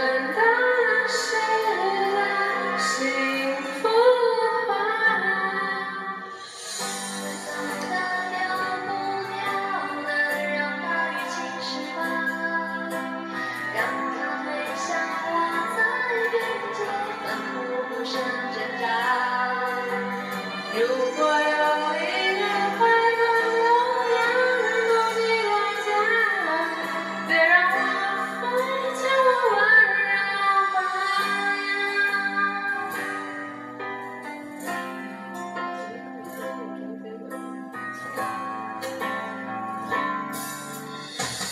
and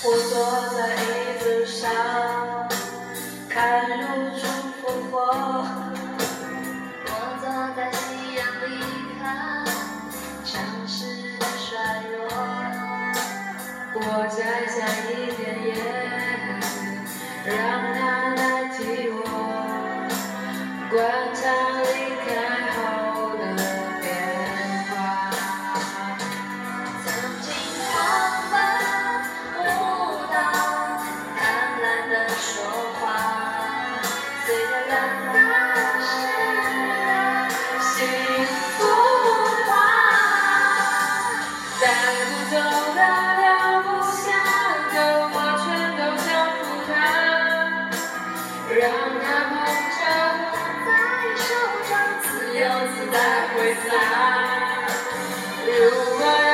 我坐在椅子上，看日出复活。我坐在夕阳里看城市的衰弱。我摘下一片叶子，让它那三是幸福的带不走的留不下的我全都交付让捧着在手掌自由自在挥洒。如果